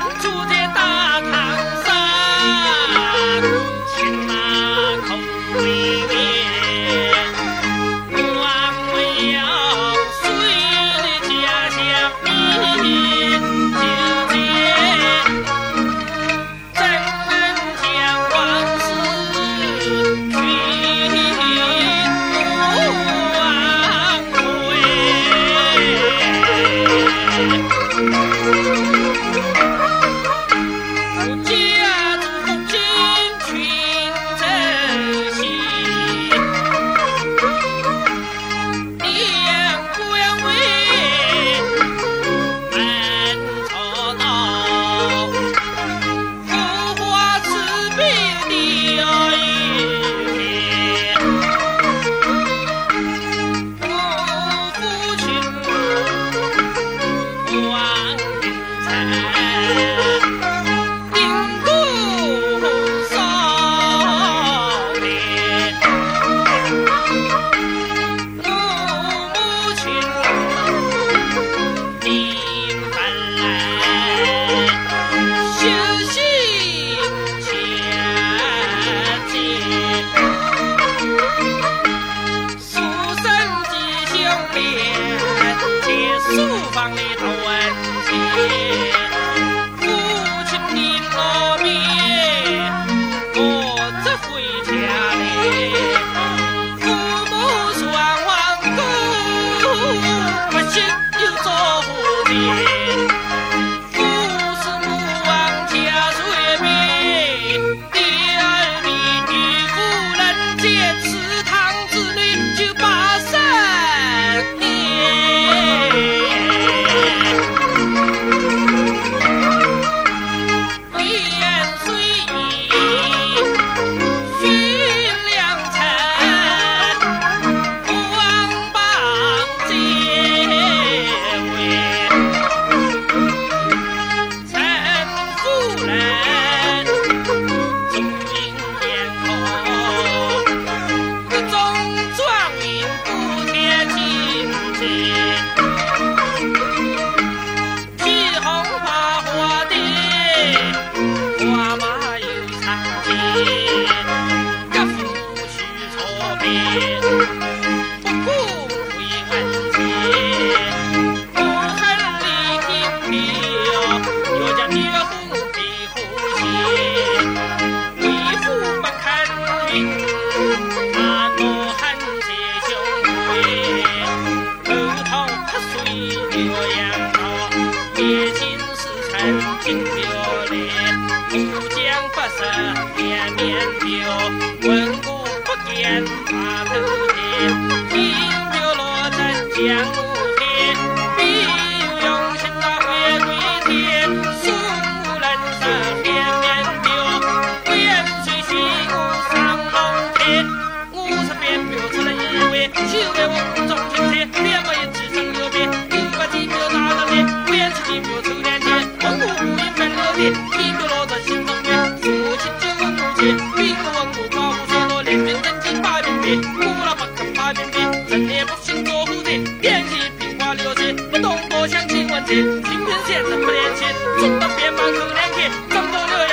Two 迎春，迎多少年？母亲，分，千，书生，书房里头哎。父亲的老兵，我怎回家嘞？父母双亡孤，不孝又作何理？岳阳楼叠景思城金鼎立流江发射连绵流文武百官把头点名就罗成将气，一个老子心脏病，父亲就问母亲，一个问我爸不说了，连病人进八病病，我不肯八病病，人也不信多护的，天气平花流水，不懂多想亲问姐，今平先生不年轻，心脏病马上两天，张么就？